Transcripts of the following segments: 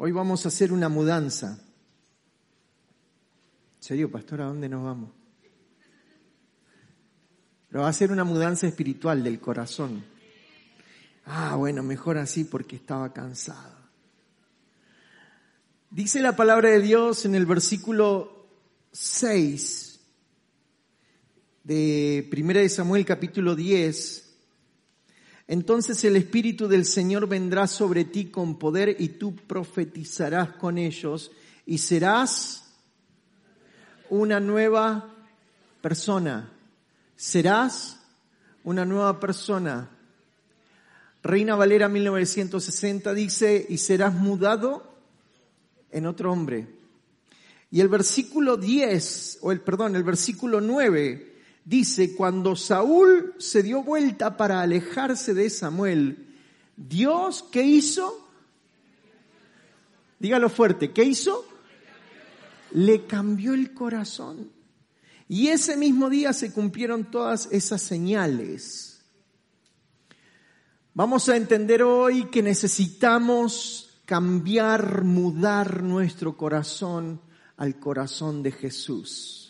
Hoy vamos a hacer una mudanza. ¿En serio, pastor? ¿A dónde nos vamos? Pero va a ser una mudanza espiritual del corazón. Ah, bueno, mejor así porque estaba cansado. Dice la palabra de Dios en el versículo 6 de 1 de Samuel capítulo 10. Entonces el Espíritu del Señor vendrá sobre ti con poder y tú profetizarás con ellos y serás una nueva persona. Serás una nueva persona. Reina Valera 1960 dice, y serás mudado en otro hombre. Y el versículo 10, o el perdón, el versículo 9 dice, cuando Saúl se dio vuelta para alejarse de Samuel, Dios, ¿qué hizo? Dígalo fuerte, ¿qué hizo? Le cambió el corazón. Y ese mismo día se cumplieron todas esas señales. Vamos a entender hoy que necesitamos cambiar, mudar nuestro corazón al corazón de Jesús.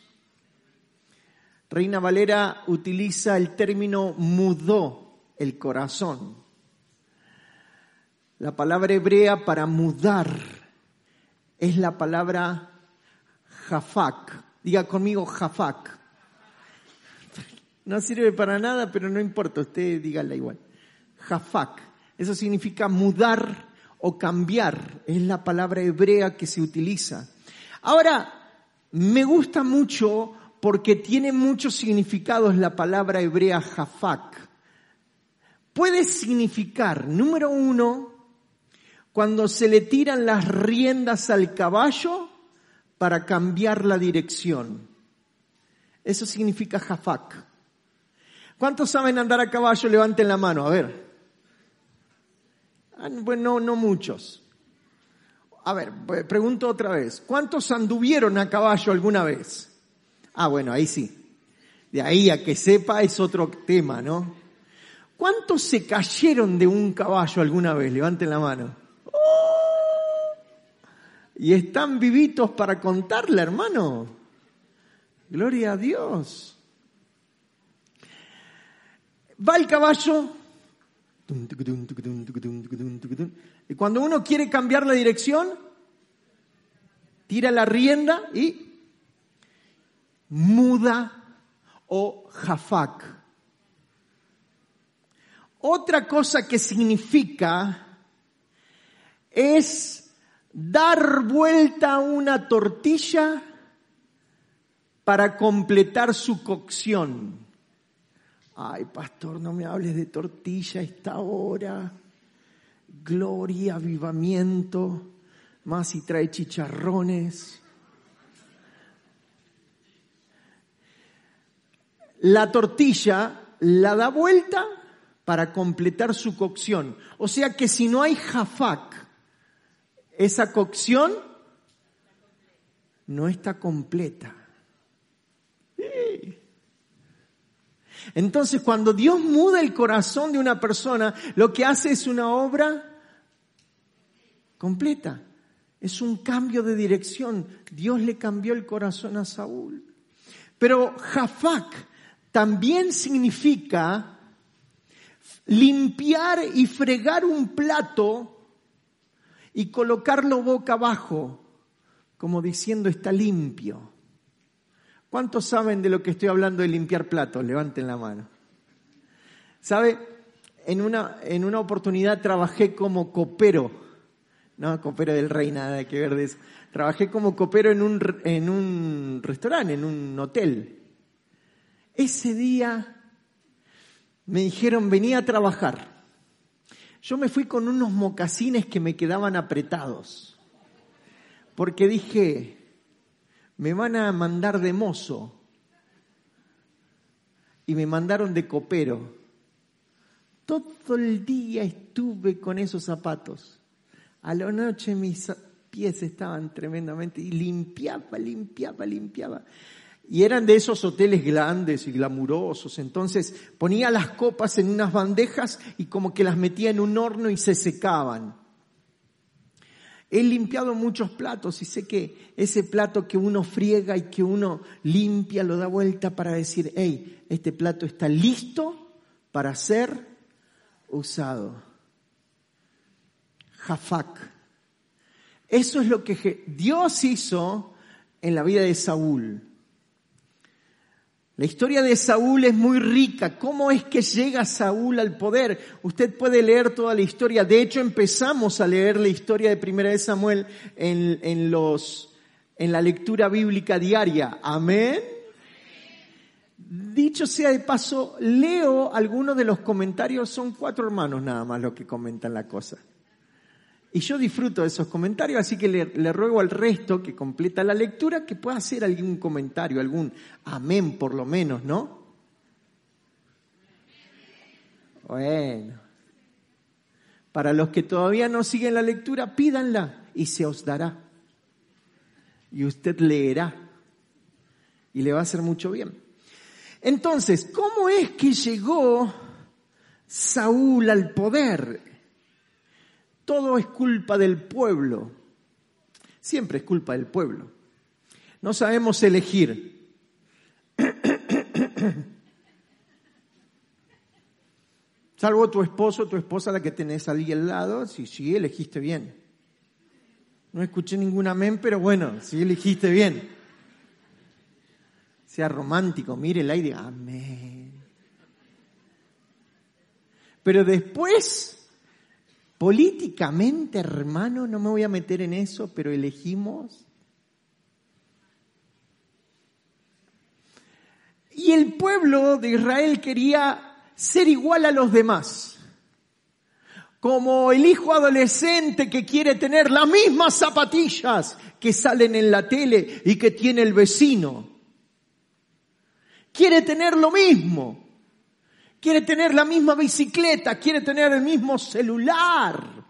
Reina Valera utiliza el término mudó el corazón. La palabra hebrea para mudar es la palabra jafak. Diga conmigo jafak. No sirve para nada, pero no importa, usted dígala igual. Jafak. Eso significa mudar o cambiar, es la palabra hebrea que se utiliza. Ahora, me gusta mucho porque tiene muchos significados la palabra hebrea jafak. Puede significar, número uno, cuando se le tiran las riendas al caballo para cambiar la dirección. Eso significa jafak. ¿Cuántos saben andar a caballo? Levanten la mano, a ver. Ah, bueno, no muchos. A ver, pregunto otra vez. ¿Cuántos anduvieron a caballo alguna vez? Ah, bueno, ahí sí. De ahí a que sepa es otro tema, ¿no? ¿Cuántos se cayeron de un caballo alguna vez? Levanten la mano. ¡Oh! Y están vivitos para contarle, hermano. Gloria a Dios. Va el caballo, y cuando uno quiere cambiar la dirección, tira la rienda y muda o jafak. Otra cosa que significa es dar vuelta a una tortilla para completar su cocción. Ay, pastor, no me hables de tortilla esta hora. Gloria, avivamiento, más si trae chicharrones. La tortilla la da vuelta para completar su cocción. O sea que si no hay jafak, esa cocción no está completa. Entonces, cuando Dios muda el corazón de una persona, lo que hace es una obra completa. Es un cambio de dirección. Dios le cambió el corazón a Saúl. Pero Jafak también significa limpiar y fregar un plato y colocarlo boca abajo, como diciendo está limpio. ¿Cuántos saben de lo que estoy hablando de limpiar platos? Levanten la mano. ¿Sabe? En una, en una oportunidad trabajé como copero. No, copero del rey, nada que ver de eso. Trabajé como copero en un, en un restaurante, en un hotel. Ese día me dijeron, venía a trabajar. Yo me fui con unos mocasines que me quedaban apretados. Porque dije, me van a mandar de mozo. Y me mandaron de copero. Todo el día estuve con esos zapatos. A la noche mis pies estaban tremendamente y limpiaba, limpiaba, limpiaba. Y eran de esos hoteles grandes y glamurosos. Entonces ponía las copas en unas bandejas y como que las metía en un horno y se secaban. He limpiado muchos platos y sé que ese plato que uno friega y que uno limpia lo da vuelta para decir, hey, este plato está listo para ser usado. Jafak. Eso es lo que Dios hizo en la vida de Saúl. La historia de Saúl es muy rica. ¿Cómo es que llega Saúl al poder? Usted puede leer toda la historia. De hecho, empezamos a leer la historia de Primera de Samuel en, en los, en la lectura bíblica diaria. Amén. Dicho sea de paso, leo algunos de los comentarios. Son cuatro hermanos nada más los que comentan la cosa. Y yo disfruto de esos comentarios, así que le, ruego al resto que completa la lectura que pueda hacer algún comentario, algún amén por lo menos, ¿no? Bueno. Para los que todavía no siguen la lectura, pídanla y se os dará. Y usted leerá. Y le va a hacer mucho bien. Entonces, ¿cómo es que llegó Saúl al poder? Todo es culpa del pueblo. Siempre es culpa del pueblo. No sabemos elegir. Salvo tu esposo, tu esposa, la que tenés ahí al lado, sí, sí, elegiste bien. No escuché ningún amén, pero bueno, sí elegiste bien. Sea romántico, mire el aire, amén. Pero después Políticamente, hermano, no me voy a meter en eso, pero elegimos. Y el pueblo de Israel quería ser igual a los demás. Como el hijo adolescente que quiere tener las mismas zapatillas que salen en la tele y que tiene el vecino. Quiere tener lo mismo quiere tener la misma bicicleta, quiere tener el mismo celular.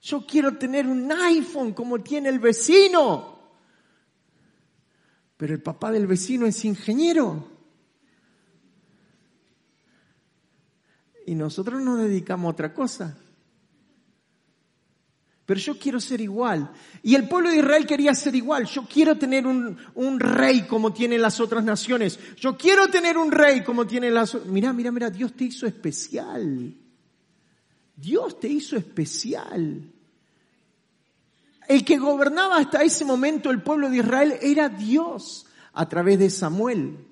Yo quiero tener un iPhone como tiene el vecino. Pero el papá del vecino es ingeniero. Y nosotros nos dedicamos a otra cosa pero yo quiero ser igual. Y el pueblo de Israel quería ser igual. Yo quiero tener un, un, rey como tienen las otras naciones. Yo quiero tener un rey como tienen las... Mira, mira, mira, Dios te hizo especial. Dios te hizo especial. El que gobernaba hasta ese momento el pueblo de Israel era Dios a través de Samuel.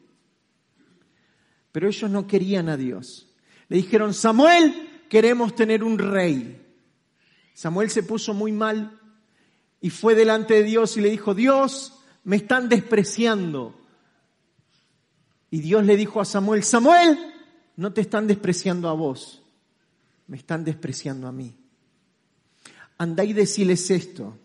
Pero ellos no querían a Dios. Le dijeron, Samuel, queremos tener un rey. Samuel se puso muy mal y fue delante de Dios y le dijo, Dios, me están despreciando. Y Dios le dijo a Samuel, Samuel, no te están despreciando a vos, me están despreciando a mí. Andá y deciles esto.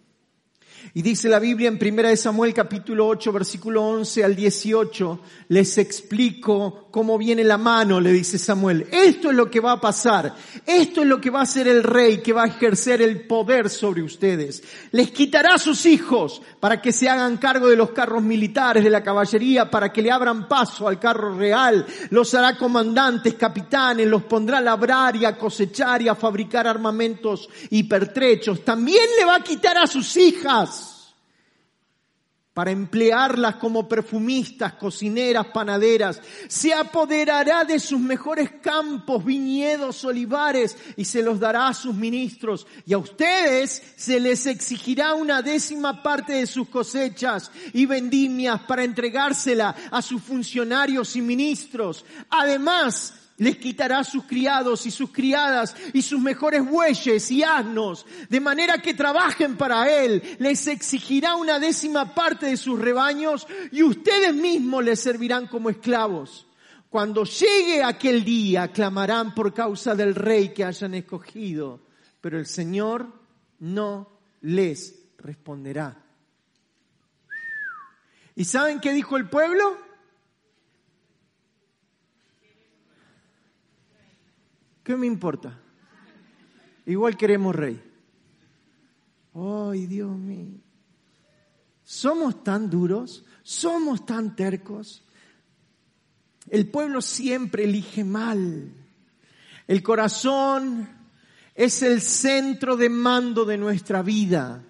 Y dice la Biblia en 1 Samuel capítulo 8 versículo 11 al 18, les explico cómo viene la mano, le dice Samuel. Esto es lo que va a pasar. Esto es lo que va a hacer el rey que va a ejercer el poder sobre ustedes. Les quitará a sus hijos para que se hagan cargo de los carros militares, de la caballería, para que le abran paso al carro real. Los hará comandantes, capitanes, los pondrá a labrar y a cosechar y a fabricar armamentos y pertrechos. También le va a quitar a sus hijas para emplearlas como perfumistas, cocineras, panaderas. Se apoderará de sus mejores campos, viñedos, olivares y se los dará a sus ministros. Y a ustedes se les exigirá una décima parte de sus cosechas y vendimias para entregársela a sus funcionarios y ministros. Además, les quitará sus criados y sus criadas y sus mejores bueyes y asnos, de manera que trabajen para Él. Les exigirá una décima parte de sus rebaños y ustedes mismos les servirán como esclavos. Cuando llegue aquel día, clamarán por causa del rey que hayan escogido, pero el Señor no les responderá. ¿Y saben qué dijo el pueblo? ¿Qué me importa? Igual queremos rey. Ay, Dios mío. Somos tan duros, somos tan tercos. El pueblo siempre elige mal. El corazón es el centro de mando de nuestra vida.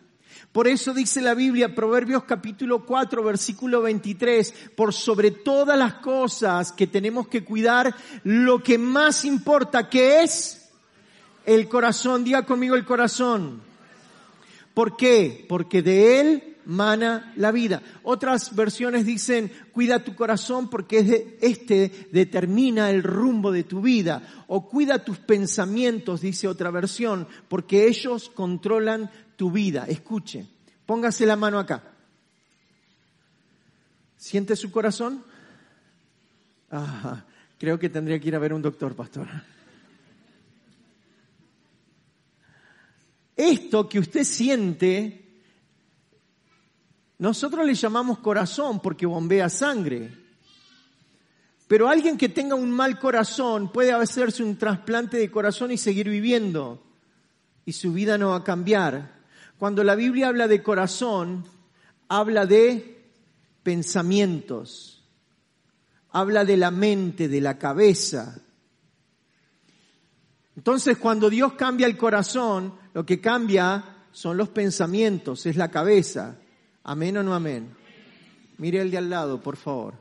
Por eso dice la Biblia, Proverbios capítulo 4, versículo 23, por sobre todas las cosas que tenemos que cuidar, lo que más importa, que es el corazón. Diga conmigo el corazón. ¿Por qué? Porque de él mana la vida. Otras versiones dicen, cuida tu corazón porque este determina el rumbo de tu vida. O cuida tus pensamientos, dice otra versión, porque ellos controlan tu vida. Escuche, póngase la mano acá. ¿Siente su corazón? creo que tendría que ir a ver un doctor, pastor. Esto que usted siente, nosotros le llamamos corazón porque bombea sangre. Pero alguien que tenga un mal corazón puede hacerse un trasplante de corazón y seguir viviendo. Y su vida no va a cambiar. Cuando la Biblia habla de corazón, habla de pensamientos, habla de la mente, de la cabeza. Entonces, cuando Dios cambia el corazón, lo que cambia son los pensamientos, es la cabeza. Amén o no amén. Mire el de al lado, por favor.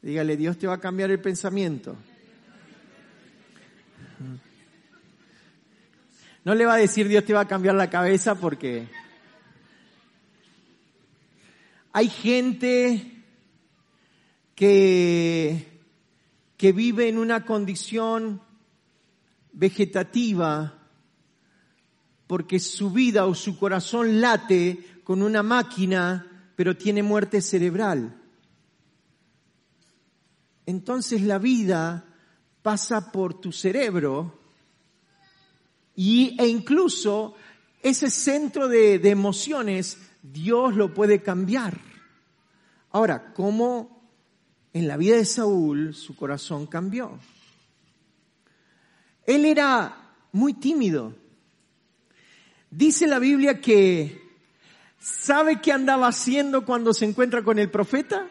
Dígale, Dios te va a cambiar el pensamiento. No le va a decir Dios te va a cambiar la cabeza porque hay gente que, que vive en una condición vegetativa porque su vida o su corazón late con una máquina, pero tiene muerte cerebral. Entonces la vida pasa por tu cerebro y, e incluso ese centro de, emociones Dios lo puede cambiar. Ahora, ¿cómo en la vida de Saúl su corazón cambió? Él era muy tímido. Dice la Biblia que ¿sabe qué andaba haciendo cuando se encuentra con el profeta?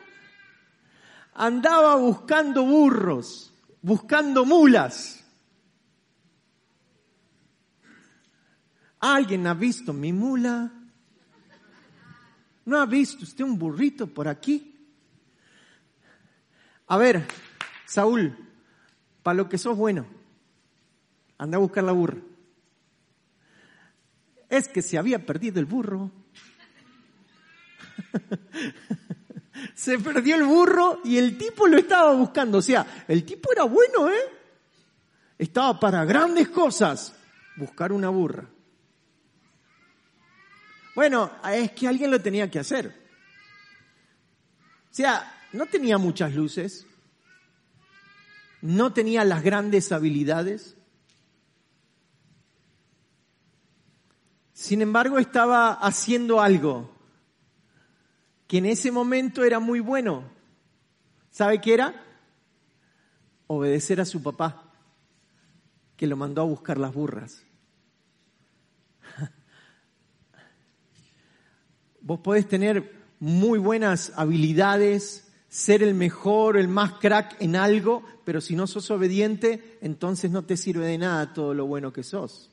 Andaba buscando burros, buscando mulas. ¿Alguien ha visto mi mula? ¿No ha visto usted un burrito por aquí? A ver, Saúl, para lo que sos bueno, anda a buscar la burra. Es que se había perdido el burro. se perdió el burro y el tipo lo estaba buscando. O sea, el tipo era bueno, ¿eh? Estaba para grandes cosas. Buscar una burra. Bueno, es que alguien lo tenía que hacer. O sea, no tenía muchas luces, no tenía las grandes habilidades. Sin embargo, estaba haciendo algo que en ese momento era muy bueno. ¿Sabe qué era? Obedecer a su papá, que lo mandó a buscar las burras. Vos podés tener muy buenas habilidades, ser el mejor, el más crack en algo, pero si no sos obediente, entonces no te sirve de nada todo lo bueno que sos.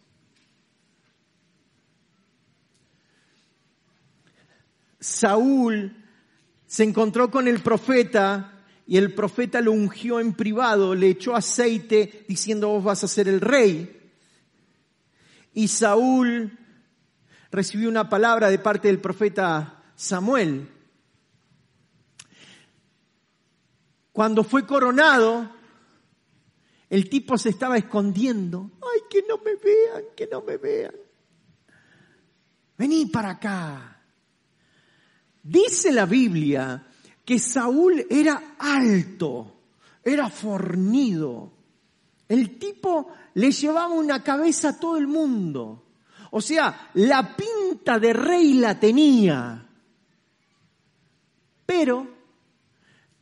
Saúl se encontró con el profeta y el profeta lo ungió en privado, le echó aceite diciendo vos vas a ser el rey. Y Saúl recibió una palabra de parte del profeta Samuel. Cuando fue coronado, el tipo se estaba escondiendo. Ay, que no me vean, que no me vean. Vení para acá. Dice la Biblia que Saúl era alto, era fornido. El tipo le llevaba una cabeza a todo el mundo. O sea, la pinta de rey la tenía, pero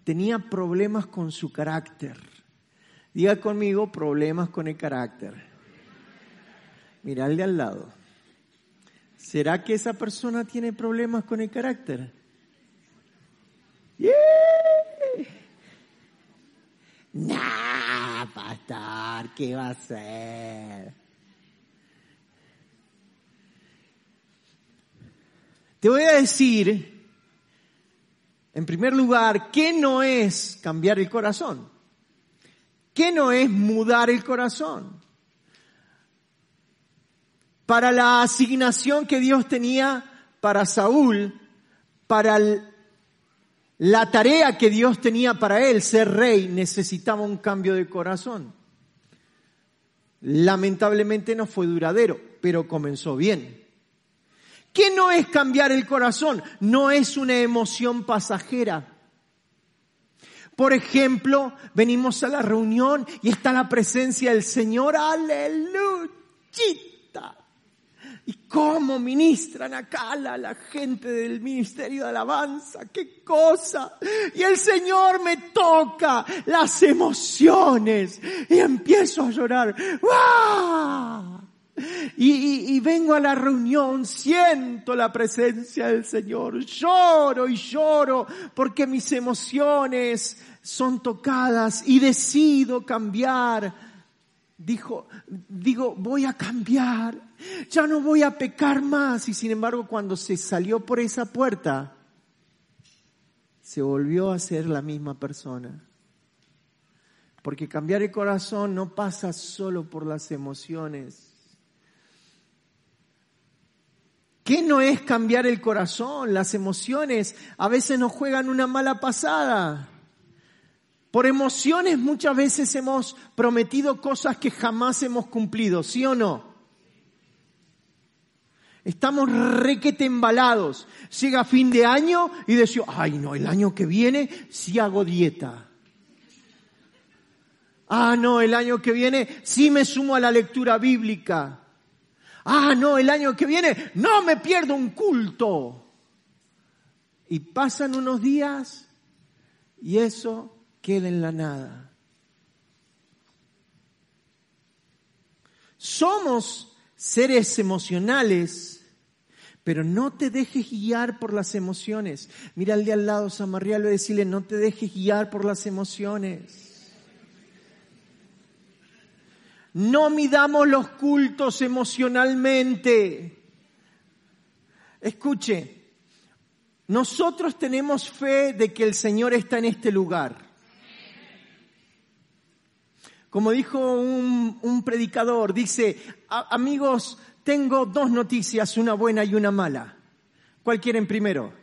tenía problemas con su carácter. Diga conmigo, problemas con el carácter. Mira al lado. ¿Será que esa persona tiene problemas con el carácter? Yeah. Nah, pastor, ¿qué va a ser? Te voy a decir, en primer lugar, qué no es cambiar el corazón. ¿Qué no es mudar el corazón? Para la asignación que Dios tenía para Saúl, para la tarea que Dios tenía para él, ser rey, necesitaba un cambio de corazón. Lamentablemente no fue duradero, pero comenzó bien. ¿Qué no es cambiar el corazón? No es una emoción pasajera. Por ejemplo, venimos a la reunión y está la presencia del Señor. Aleluya. ¿Y cómo ministran acá la, la gente del ministerio de alabanza? ¡Qué cosa! Y el Señor me toca las emociones y empiezo a llorar. ¡Wow! Y, vengo a la reunión, siento la presencia del Señor, lloro y lloro porque mis emociones son tocadas y decido cambiar. Dijo, digo, voy a cambiar, ya no voy a pecar más. Y sin embargo, cuando se salió por esa puerta, se volvió a ser la misma persona. Porque cambiar el corazón no pasa solo por las emociones ¿Qué no es cambiar el corazón? Las emociones a veces nos juegan una mala pasada. Por emociones muchas veces hemos prometido cosas que jamás hemos cumplido, ¿sí o no? Estamos requete embalados. Llega fin de año y decimos, ay no, el año que viene sí hago dieta. Ah, no, el año que viene sí me sumo a la lectura bíblica. Ah, no, el año que viene no me pierdo un culto. Y pasan unos días y eso queda en la nada. Somos seres emocionales, pero no te dejes guiar por las emociones. Mira al de al lado, Samarrialo, y decirle, no te dejes guiar por las emociones. No midamos los cultos emocionalmente. Escuche, nosotros tenemos fe de que el Señor está en este lugar. Como dijo un, predicador, dice, amigos, tengo dos noticias, una buena y una mala. ¿Cuál quieren primero?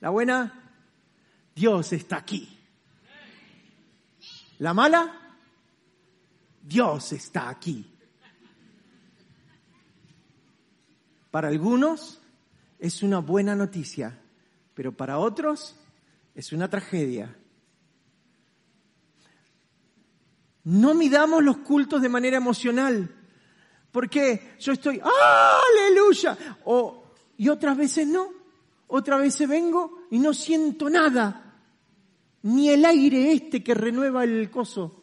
¿La buena? Dios está aquí. ¿La mala? Dios está aquí. Para algunos es una buena noticia, pero para otros es una tragedia. No midamos los cultos de manera emocional, porque yo estoy, aleluya, o, y otras veces no, otras veces vengo y no siento nada, ni el aire este que renueva el coso.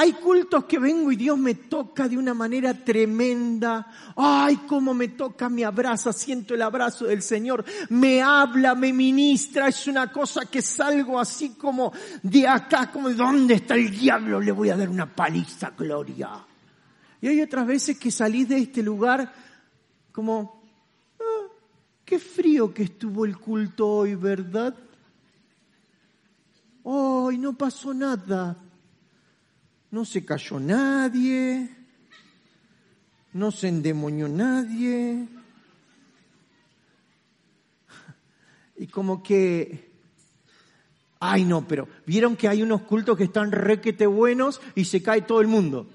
Hay cultos que vengo y Dios me toca de una manera tremenda. Ay, cómo me toca, me abraza, siento el abrazo del Señor. Me habla, me ministra. Es una cosa que salgo así como de acá, como de dónde está el diablo. Le voy a dar una paliza, gloria. Y hay otras veces que salís de este lugar como, ah, qué frío que estuvo el culto hoy, ¿verdad? Hoy no pasó nada no se cayó nadie, no se endemonió nadie. Y como que, ay no, pero vieron que hay unos cultos que están requete buenos y se cae todo el mundo.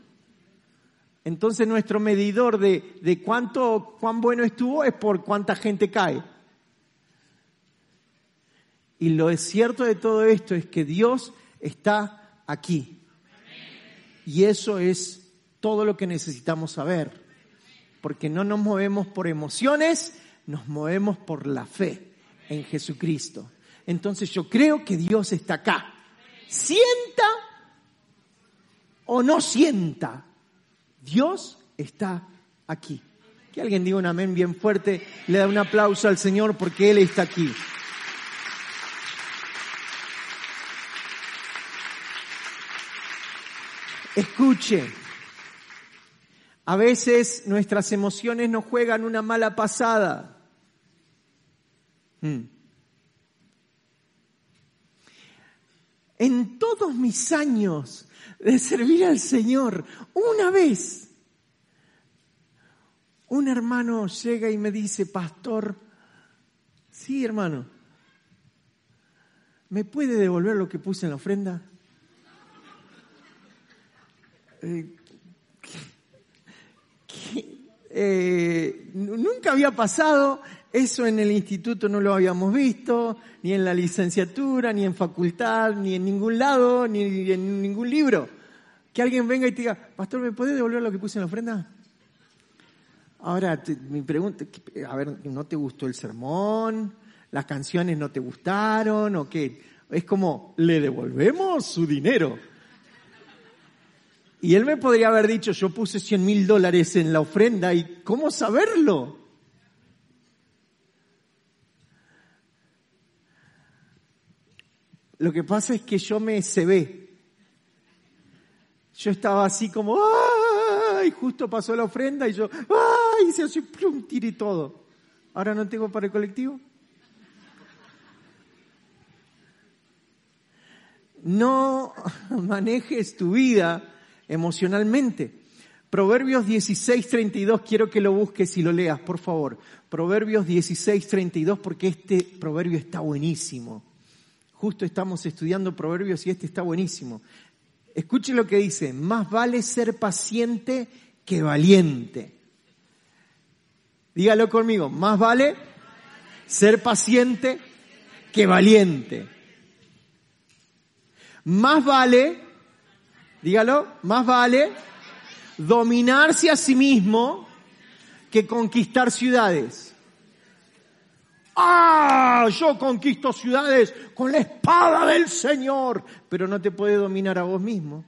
Entonces nuestro medidor de, de cuánto, cuán bueno estuvo es por cuánta gente cae. Y lo cierto de todo esto es que Dios está aquí. Y eso es todo lo que necesitamos saber, porque no nos movemos por emociones, nos movemos por la fe en Jesucristo. Entonces yo creo que Dios está acá. Sienta o no sienta, Dios está aquí. Que alguien diga un amén bien fuerte, le da un aplauso al Señor porque Él está aquí. Escuche, A veces nuestras emociones nos juegan una mala pasada. Hmm. En todos mis años de servir al Señor, una vez, un hermano llega y me dice, pastor, sí hermano, ¿me puede devolver lo que puse en la ofrenda? Eh, eh, nunca había pasado, eso en el instituto no lo habíamos visto, ni en la licenciatura, ni en facultad, ni en ningún lado, ni en ningún libro. Que alguien venga y te diga, pastor, ¿me puede devolver lo que puse en la ofrenda? Ahora, mi pregunta, a ver, ¿no te gustó el sermón? ¿Las canciones no te gustaron? ¿O qué? Es como, le devolvemos su dinero. Y él me podría haber dicho, yo puse 100 mil dólares en la ofrenda y ¿cómo saberlo? Lo que pasa es que yo me ve. Yo estaba así como, ¡ay! Justo pasó la ofrenda y yo, ¡ay! Y se hace un tiré todo. Ahora no tengo para el colectivo. No manejes tu vida emocionalmente. Proverbios 16:32, quiero que lo busques y lo leas, por favor. Proverbios 16:32, porque este proverbio está buenísimo. Justo estamos estudiando proverbios y este está buenísimo. Escuche lo que dice, más vale ser paciente que valiente. Dígalo conmigo, más vale ser paciente que valiente. Más vale dígalo, más vale dominarse a sí mismo que conquistar ciudades. Ah, yo conquisto ciudades con la espada del Señor, pero no te puede dominar a vos mismo.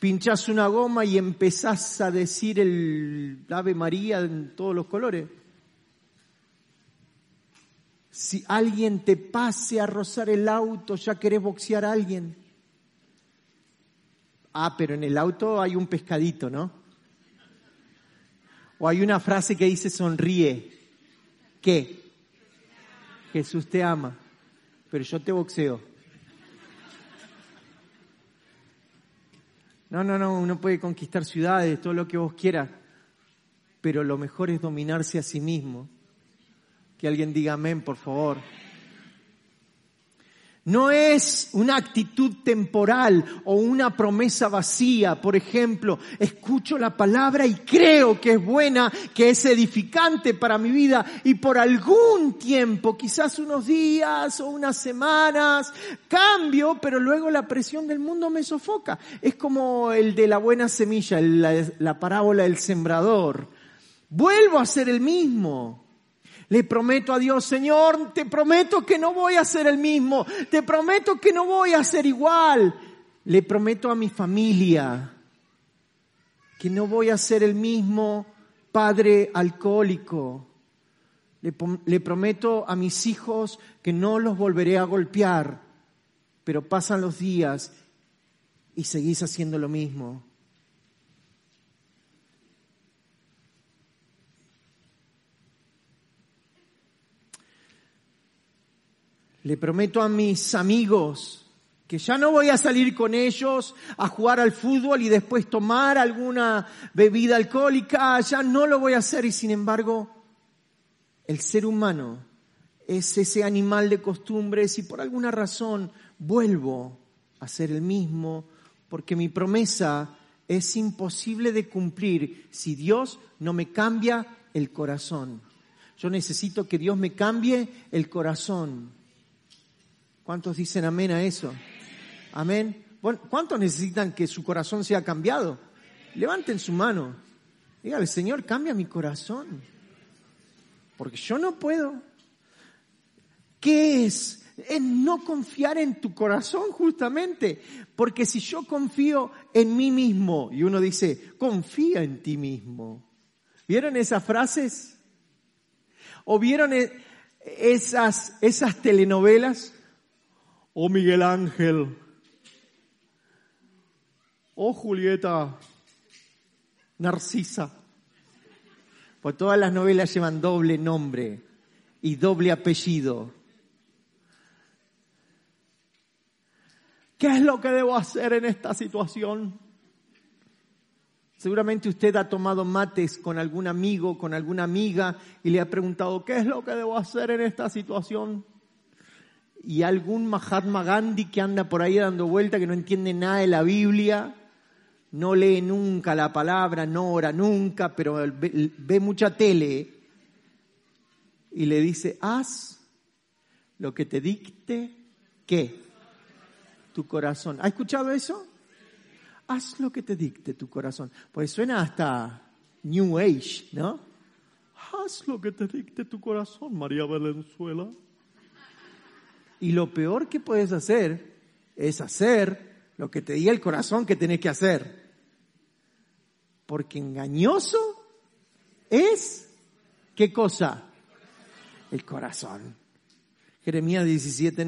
Pinchás una goma y empezás a decir el Ave María en todos los colores. Si alguien te pase a rozar el auto, ya querés boxear a alguien. Ah, pero en el auto hay un pescadito, ¿no? O hay una frase que dice sonríe. ¿Qué? Jesús te ama, pero yo te boxeo. No, no, no, uno puede conquistar ciudades, todo lo que vos quieras, pero lo mejor es dominarse a sí mismo. Que alguien diga amén, por favor. No es una actitud temporal o una promesa vacía. Por ejemplo, escucho la palabra y creo que es buena, que es edificante para mi vida y por algún tiempo, quizás unos días o unas semanas, cambio, pero luego la presión del mundo me sofoca. Es como el de la buena semilla, la, parábola del sembrador. Vuelvo a ser el mismo. Le prometo a Dios, Señor, te prometo que no voy a ser el mismo, te prometo que no voy a ser igual. Le prometo a mi familia que no voy a ser el mismo padre alcohólico. Le, le, prometo a mis hijos que no los volveré a golpear, pero pasan los días y seguís haciendo lo mismo. Le prometo a mis amigos que ya no voy a salir con ellos a jugar al fútbol y después tomar alguna bebida alcohólica, ya no lo voy a hacer y sin embargo el ser humano es ese animal de costumbres y por alguna razón vuelvo a ser el mismo porque mi promesa es imposible de cumplir si Dios no me cambia el corazón. Yo necesito que Dios me cambie el corazón. ¿Cuántos dicen amén a eso? Amén. ¿Cuántos necesitan que su corazón sea cambiado? Levanten su mano. Dígale, Señor, cambia mi corazón. Porque yo no puedo. ¿Qué es? Es no confiar en tu corazón justamente. Porque si yo confío en mí mismo, y uno dice, confía en ti mismo. ¿Vieron esas frases? ¿O vieron e-, esas, esas telenovelas? Oh Miguel Ángel. Oh Julieta. Narcisa. Pues todas las novelas llevan doble nombre y doble apellido. ¿Qué es lo que debo hacer en esta situación? Seguramente usted ha tomado mates con algún amigo, con alguna amiga y le ha preguntado, ¿qué es lo que debo hacer en esta situación? Y algún Mahatma Gandhi que anda por ahí dando vuelta, que no entiende nada de la Biblia, no lee nunca la palabra, no ora nunca, pero ve, mucha tele y le dice, haz lo que te dicte, ¿qué? Tu corazón. ¿Ha escuchado eso? haz lo que te dicte tu corazón. Pues suena hasta New Age, ¿no? Haz lo que te dicte tu corazón, María Valenzuela. Y lo peor que puedes hacer es hacer lo que te diga el corazón que tenés que hacer. Porque engañoso es, ¿qué cosa? El corazón. Jeremías 17,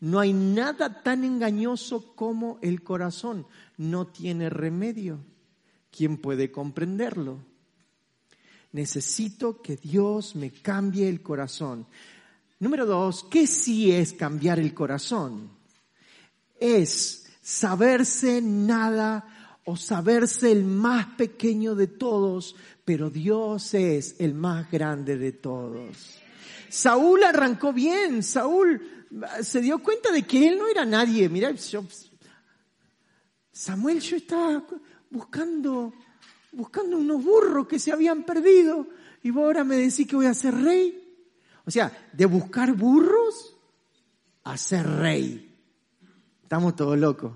No hay nada tan engañoso como el corazón no tiene remedio. ¿Quién puede comprenderlo? Necesito que Dios me cambie el corazón. Número dos, ¿qué sí es cambiar el corazón? Es saberse nada o saberse el más pequeño de todos, pero Dios es el más grande de todos. Saúl arrancó bien, Saúl se dio cuenta de que él no era nadie. Mira, yo Samuel, yo estaba buscando, buscando unos burros que se habían perdido y ahora me decís que voy a ser rey. O sea, de buscar burros a ser rey. Estamos todos locos.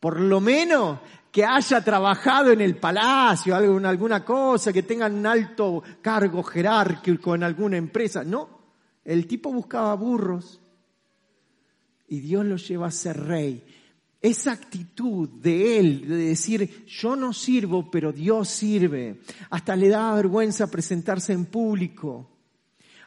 Por lo menos que haya trabajado en el palacio, algo, en alguna cosa, que tenga un alto cargo jerárquico en alguna empresa. No, el tipo buscaba burros y Dios lo lleva a ser rey esa actitud de él, de decir, yo no sirvo, pero Dios sirve, hasta le da vergüenza presentarse en público.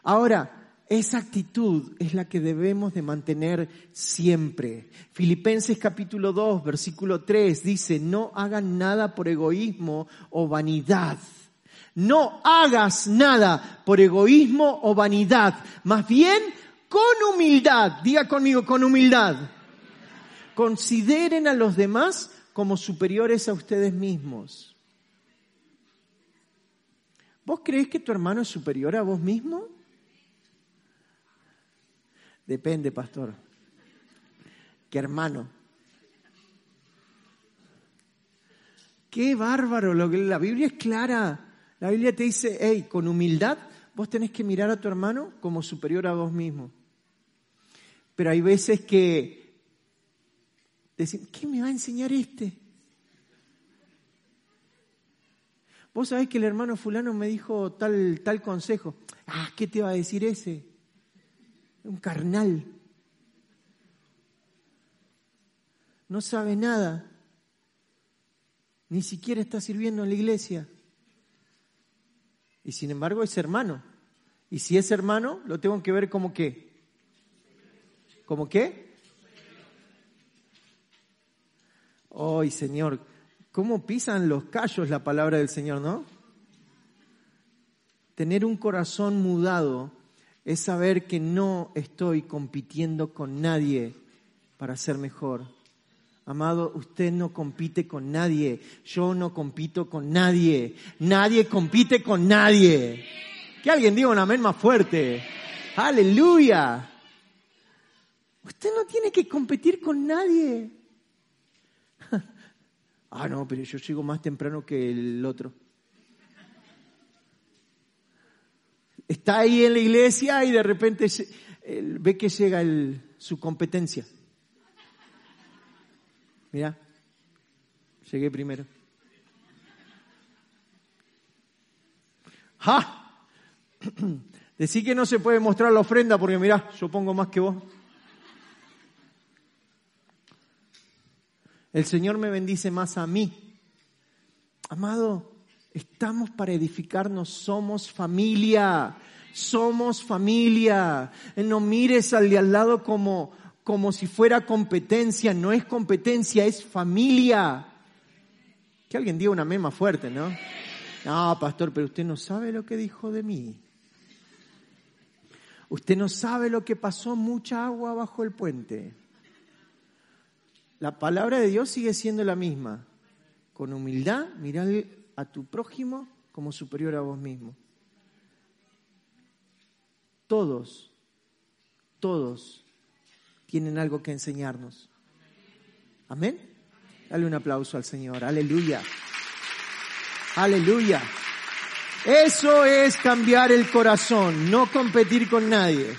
Ahora, esa actitud es la que debemos de mantener siempre. Filipenses capítulo 2, versículo 3 dice, no hagan nada por egoísmo o vanidad. No hagas nada por egoísmo o vanidad, más bien con humildad. Diga conmigo, con humildad Consideren a los demás como superiores a ustedes mismos. ¿Vos crees que tu hermano es superior a vos mismo? Depende, pastor. ¿Qué hermano? Qué bárbaro, lo que la Biblia es clara. La Biblia te dice, hey, con humildad vos tenés que mirar a tu hermano como superior a vos mismo. Pero hay veces que decir, ¿qué me va a enseñar este? Vos sabés que el hermano fulano me dijo tal, tal consejo. Ah, ¿qué te va a decir ese? Un carnal. No sabe nada. Ni siquiera está sirviendo en la iglesia. Y sin embargo es hermano. Y si es hermano, lo tengo que ver como qué. ¿Como qué? Ay, Señor, ¿cómo pisan los callos la palabra del Señor, no? Tener un corazón mudado es saber que no estoy compitiendo con nadie para ser mejor. Amado, usted no compite con nadie, yo no compito con nadie, nadie compite con nadie. Que alguien diga un amén más fuerte. Aleluya. Usted no tiene que competir con nadie. Ah, no, pero yo llego más temprano que el otro. Está ahí en la iglesia y de repente ve que llega su competencia. Mira, llegué primero. ¡Ja! Decí que no se puede mostrar la ofrenda porque mira, yo pongo más que vos. El Señor me bendice más a mí. Amado, estamos para edificarnos, somos familia, somos familia. No mires al de al lado como, como si fuera competencia, no es competencia, es familia. Que alguien diga una mema fuerte, ¿no? No, pastor, pero usted no sabe lo que dijo de mí. Usted no sabe lo que pasó mucha agua bajo el puente. La palabra de Dios sigue siendo la misma. Con humildad, mirar a tu prójimo como superior a vos mismo. Todos, todos tienen algo que enseñarnos. Amén. Dale un aplauso al Señor. Aleluya. Aleluya. Eso es cambiar el corazón, no competir con nadie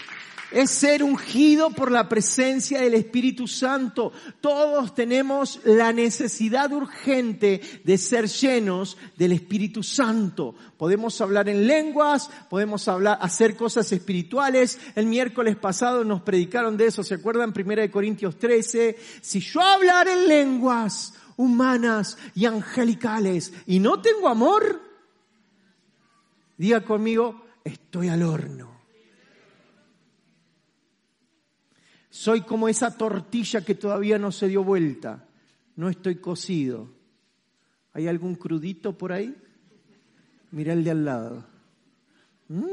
es ser ungido por la presencia del Espíritu Santo. Todos tenemos la necesidad urgente de ser llenos del Espíritu Santo. Podemos hablar en lenguas, podemos hablar, hacer cosas espirituales. El miércoles pasado nos predicaron de eso, ¿se acuerdan? Primera de Corintios 13. Si yo hablar en lenguas humanas y angelicales y no tengo amor, diga conmigo, estoy al horno. Soy como esa tortilla que todavía no se dio vuelta. No estoy cocido. ¿Hay algún crudito por ahí? Mira el de al lado. Mm.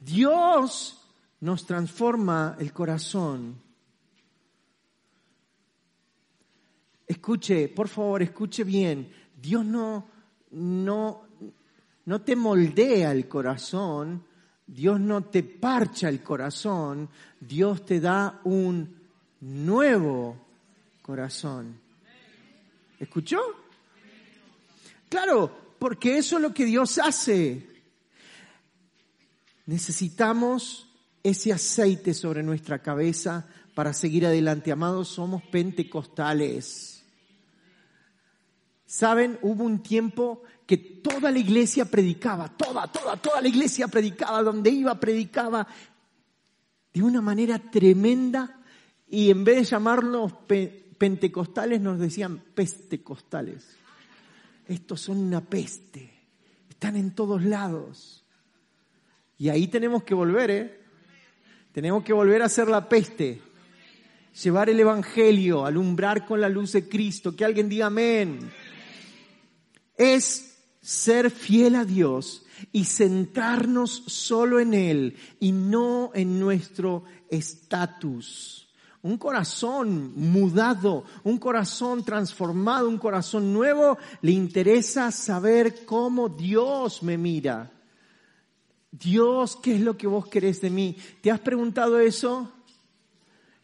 Dios nos transforma el corazón. Escuche, por favor, escuche bien. Dios no, no, no te moldea el corazón, Dios no te parcha el corazón, Dios te da un nuevo corazón. ¿Escuchó? Claro, porque eso es lo que Dios hace. Necesitamos ese aceite sobre nuestra cabeza para seguir adelante. Amados, somos pentecostales. Saben, hubo un tiempo que toda la iglesia predicaba, toda, toda, toda la iglesia predicaba, donde iba predicaba de una manera tremenda y en vez de llamarlos pentecostales nos decían pestecostales. Estos son una peste, están en todos lados. Y ahí tenemos que volver, ¿eh? Tenemos que volver a hacer la peste, llevar el Evangelio, alumbrar con la luz de Cristo, que alguien diga amén. Es ser fiel a Dios y centrarnos solo en Él y no en nuestro estatus. Un corazón mudado, un corazón transformado, un corazón nuevo, le interesa saber cómo Dios me mira. Dios, ¿qué es lo que vos querés de mí? ¿Te has preguntado eso?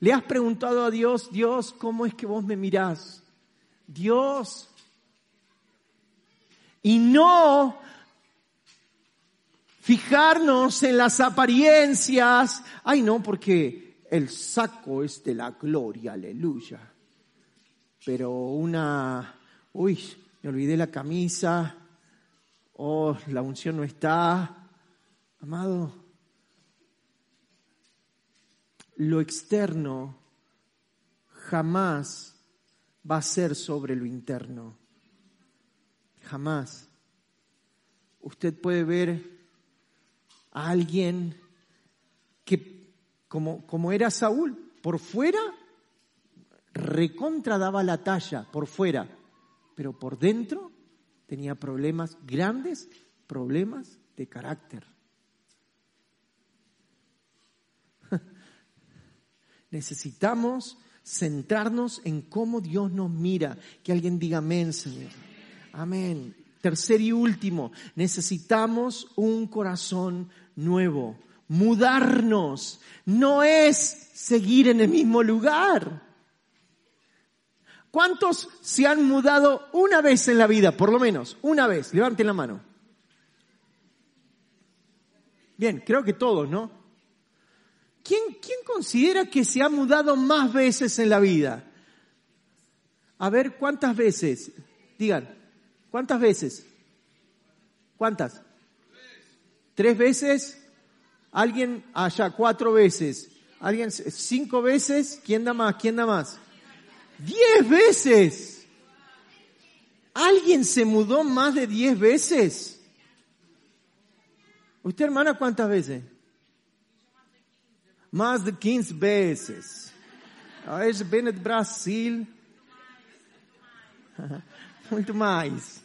¿Le has preguntado a Dios, Dios, cómo es que vos me mirás? Dios, y no fijarnos en las apariencias. Ay, no, porque el saco es de la gloria, aleluya. Pero una, uy, me olvidé la camisa, oh, la unción no está. Amado, lo externo jamás va a ser sobre lo interno. Jamás. Usted puede ver a alguien que, como, como era Saúl, por fuera, recontra daba la talla, por fuera, pero por dentro tenía problemas, grandes problemas de carácter. Necesitamos centrarnos en cómo Dios nos mira. Que alguien diga amén, Señor. Amén. Tercer y último, necesitamos un corazón nuevo. Mudarnos no es seguir en el mismo lugar. ¿Cuántos se han mudado una vez en la vida, por lo menos? Una vez, levanten la mano. Bien, creo que todos, ¿no? ¿Quién, ¿Quién considera que se ha mudado más veces en la vida? A ver, ¿cuántas veces? Digan. ¿Cuántas veces? ¿Cuántas? ¿Tres veces? ¿Alguien allá? ¿Cuatro veces? ¿Alguien? ¿Cinco veces? ¿Quién da más? ¿Quién da más? ¡Diez veces! ¿Alguien se mudó más de diez veces? ¿Usted, hermana, cuántas veces? Más de quince veces. A ver, Bennett Brasil. Muito mais.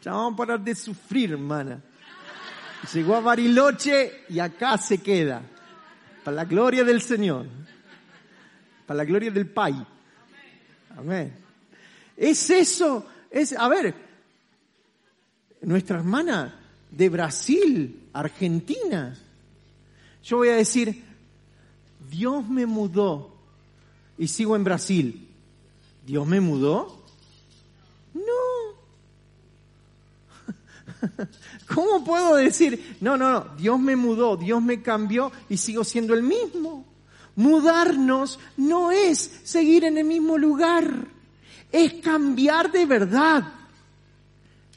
Ya vamos parar de sufrir, hermana. Llegó a Bariloche y acá se queda. Para la gloria del Señor. Para la gloria del Pai. Amén. Es eso. Es, a ver, nuestra hermana de Brasil, Argentina. Yo voy a decir, Dios me mudó y sigo en Brasil. ¿Dios me mudó? No. ¿Cómo puedo decir, no, no, no, Dios me mudó, Dios me cambió y sigo siendo el mismo? Mudarnos no es seguir en el mismo lugar, es cambiar de verdad.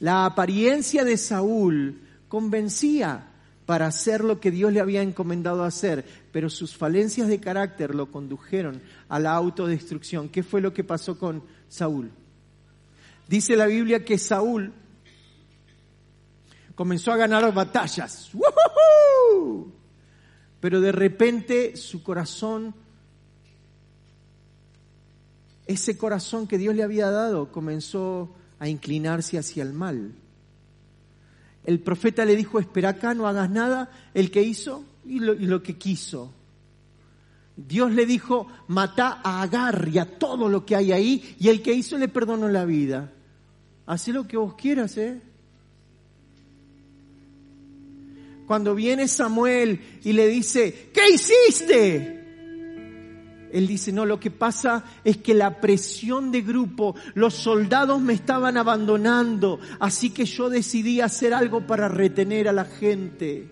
La apariencia de Saúl convencía para hacer lo que Dios le había encomendado hacer, pero sus falencias de carácter lo condujeron a la autodestrucción. ¿Qué fue lo que pasó con Saúl? Dice la Biblia que Saúl comenzó a ganar batallas, pero de repente su corazón, ese corazón que Dios le había dado, comenzó a inclinarse hacia el mal. El profeta le dijo, espera acá, no hagas nada. El que hizo y lo, que quiso. Dios le dijo, mata a Agar y a todo lo que hay ahí. Y el que hizo le perdonó la vida. Haz lo que vos quieras, ¿eh? Cuando viene Samuel y le dice, ¿qué hiciste? Él dice, no, lo que pasa es que la presión de grupo, los soldados me estaban abandonando, así que yo decidí hacer algo para retener a la gente.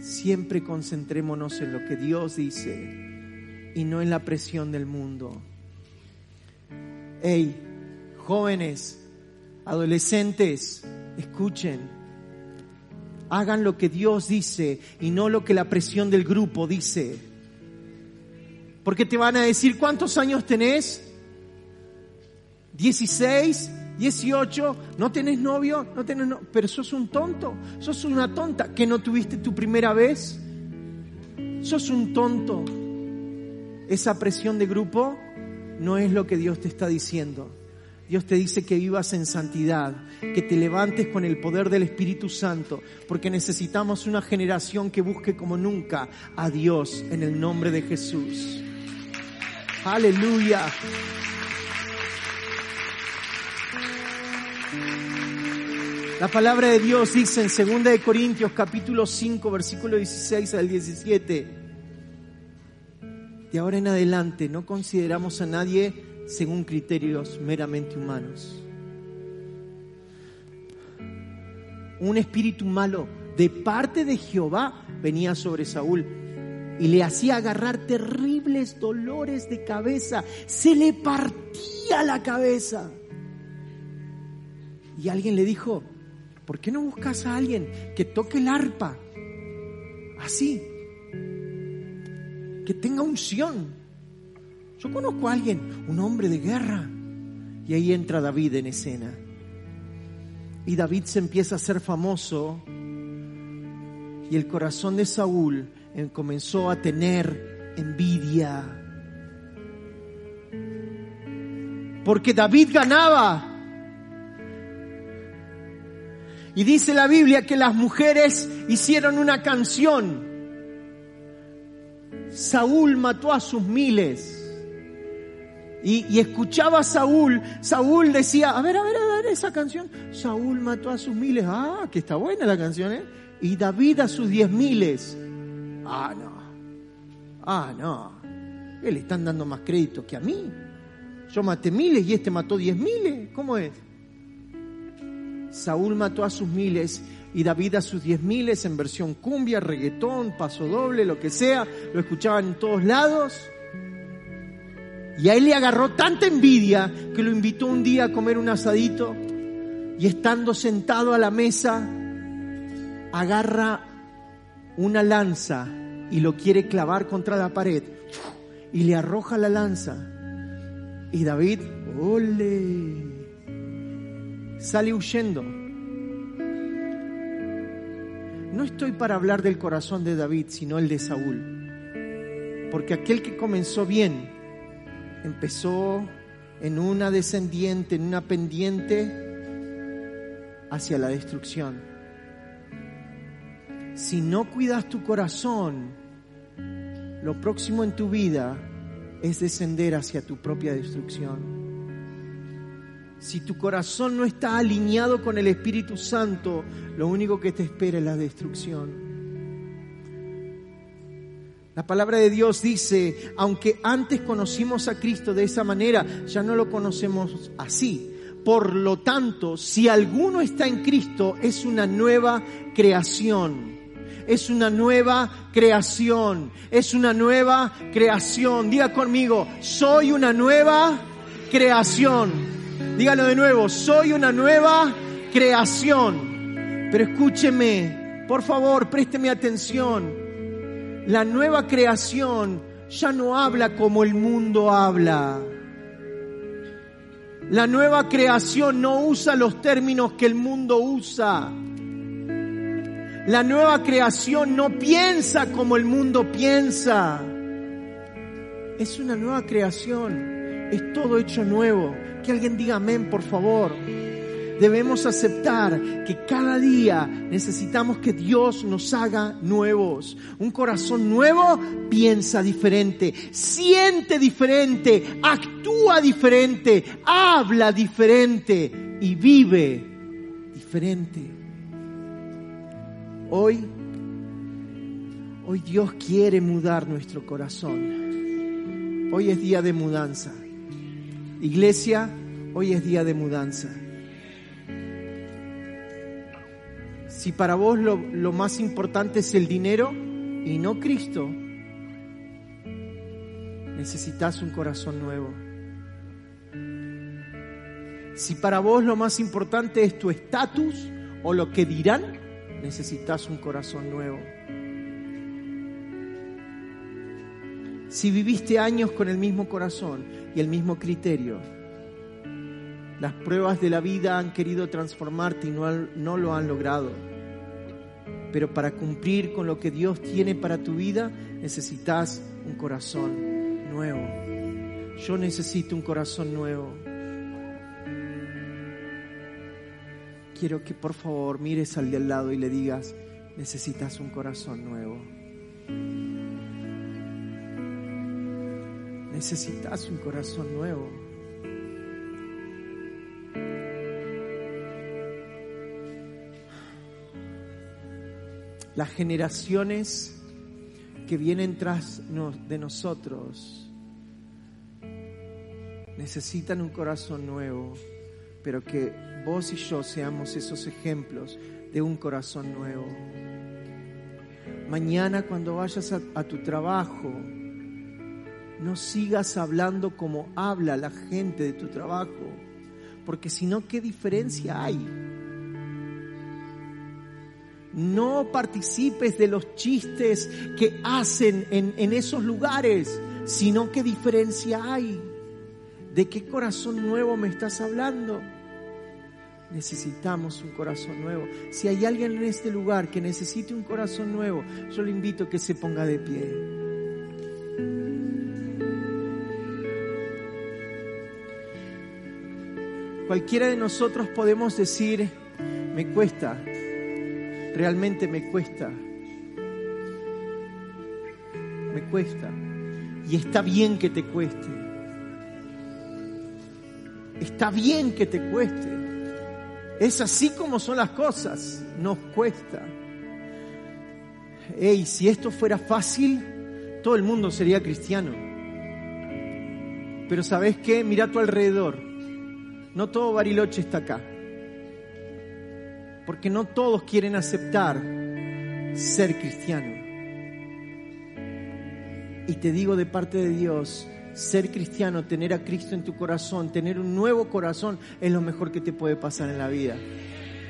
Siempre concentrémonos en lo que Dios dice y no en la presión del mundo. Hey, jóvenes, adolescentes, escuchen hagan lo que Dios dice y no lo que la presión del grupo dice. Porque te van a decir, ¿cuántos años tenés? ¿16? 18, no tenés novio, no tenés no pero sos un tonto, sos una tonta que no tuviste tu primera vez. Sos un tonto. Esa presión de grupo no es lo que Dios te está diciendo. Dios te dice que vivas en santidad, que te levantes con el poder del Espíritu Santo, porque necesitamos una generación que busque como nunca a Dios en el nombre de Jesús. Aleluya. La palabra de Dios dice en 2 de Corintios capítulo 5 versículo 16 al 17. De ahora en adelante no consideramos a nadie según criterios meramente humanos. Un espíritu malo de parte de Jehová venía sobre Saúl y le hacía agarrar terribles dolores de cabeza. Se le partía la cabeza. Y alguien le dijo, ¿por qué no buscas a alguien que toque el arpa? Así, que tenga unción. Yo conozco a alguien, un hombre de guerra. Y ahí entra David en escena. Y David se empieza a hacer famoso. Y el corazón de Saúl comenzó a tener envidia. Porque David ganaba. Y dice la Biblia que las mujeres hicieron una canción. Saúl mató a sus miles y, escuchaba a Saúl, Saúl decía, a ver, a ver, a ver esa canción. Saúl mató a sus miles. Ah, que está buena la canción, ¿eh? Y David a sus diez miles. Ah, no. Ah, no. Él le están dando más crédito que a mí. Yo maté miles y este mató diez miles. ¿Cómo es? Saúl mató a sus miles y David a sus diez miles en versión cumbia, reggaetón, paso doble, lo que sea. Lo escuchaban en todos lados. Y a él le agarró tanta envidia que lo invitó un día a comer un asadito y estando sentado a la mesa, agarra una lanza y lo quiere clavar contra la pared y le arroja la lanza. Y David, ole, sale huyendo. No estoy para hablar del corazón de David, sino el de Saúl. Porque aquel que comenzó bien, empezó en una descendiente, en una pendiente hacia la destrucción. Si no cuidas tu corazón, lo próximo en tu vida es descender hacia tu propia destrucción. Si tu corazón no está alineado con el Espíritu Santo, lo único que te espera es la destrucción. La palabra de Dios dice, aunque antes conocimos a Cristo de esa manera, ya no lo conocemos así. Por lo tanto, si alguno está en Cristo, es una nueva creación. Es una nueva creación. Es una nueva creación. Diga conmigo, soy una nueva creación. Dígalo de nuevo, soy una nueva creación. Pero escúcheme, por favor, présteme atención. La nueva creación ya no habla como el mundo habla. La nueva creación no usa los términos que el mundo usa. La nueva creación no piensa como el mundo piensa. Es una nueva creación. Es todo hecho nuevo. Que alguien diga amén, por favor. Debemos aceptar que cada día necesitamos que Dios nos haga nuevos. Un corazón nuevo piensa diferente, siente diferente, actúa diferente, habla diferente y vive diferente. Hoy, hoy Dios quiere mudar nuestro corazón. Hoy es día de mudanza. Iglesia, hoy es día de mudanza. Si para vos lo, lo más importante es el dinero y no Cristo, necesitas un corazón nuevo. Si para vos lo más importante es tu estatus o lo que dirán, necesitas un corazón nuevo. Si viviste años con el mismo corazón y el mismo criterio, las pruebas de la vida han querido transformarte y no, no lo han logrado. Pero para cumplir con lo que Dios tiene para tu vida, necesitas un corazón nuevo. Yo necesito un corazón nuevo. Quiero que por favor mires al de al lado y le digas, necesitas un corazón nuevo. Necesitas un corazón nuevo. Las generaciones que vienen tras de nosotros necesitan un corazón nuevo, pero que vos y yo seamos esos ejemplos de un corazón nuevo. Mañana cuando vayas a, tu trabajo, no sigas hablando como habla la gente de tu trabajo, porque si no, ¿qué diferencia hay? No participes de los chistes que hacen en, esos lugares, sino qué diferencia hay. ¿De qué corazón nuevo me estás hablando? Necesitamos un corazón nuevo. Si hay alguien en este lugar que necesite un corazón nuevo, yo le invito a que se ponga de pie. Cualquiera de nosotros podemos decir, me cuesta, realmente me cuesta. Me cuesta. Y está bien que te cueste. Está bien que te cueste. Es así como son las cosas. Nos cuesta. Ey, si esto fuera fácil, todo el mundo sería cristiano. Pero ¿sabes qué? Mira a tu alrededor. No todo Bariloche está acá porque no todos quieren aceptar ser cristiano. Y te digo de parte de Dios, ser cristiano, tener a Cristo en tu corazón, tener un nuevo corazón, es lo mejor que te puede pasar en la vida.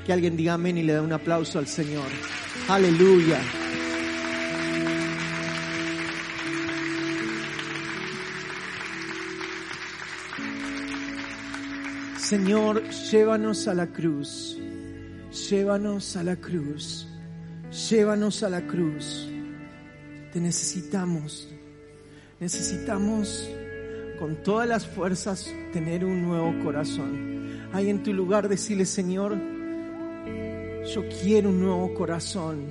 Que alguien diga amén y le da un aplauso al Señor. Aleluya. Señor, llévanos a la cruz llévanos a la cruz, Llévanos a la cruz. Te necesitamos. Necesitamos con todas las fuerzas tener un nuevo corazón. Ahí en tu lugar decirle, Señor, yo quiero un nuevo corazón.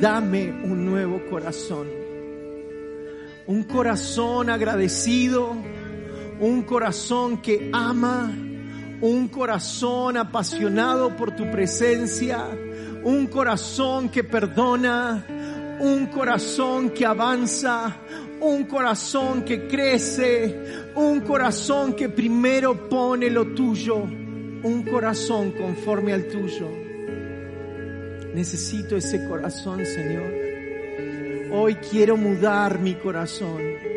Dame un nuevo corazón. Un corazón agradecido, un corazón que ama, un corazón apasionado por tu presencia, un corazón que perdona, un corazón que avanza, un corazón que crece, un corazón que primero pone lo tuyo, un corazón conforme al tuyo. Necesito ese corazón, Señor. Hoy quiero mudar mi corazón.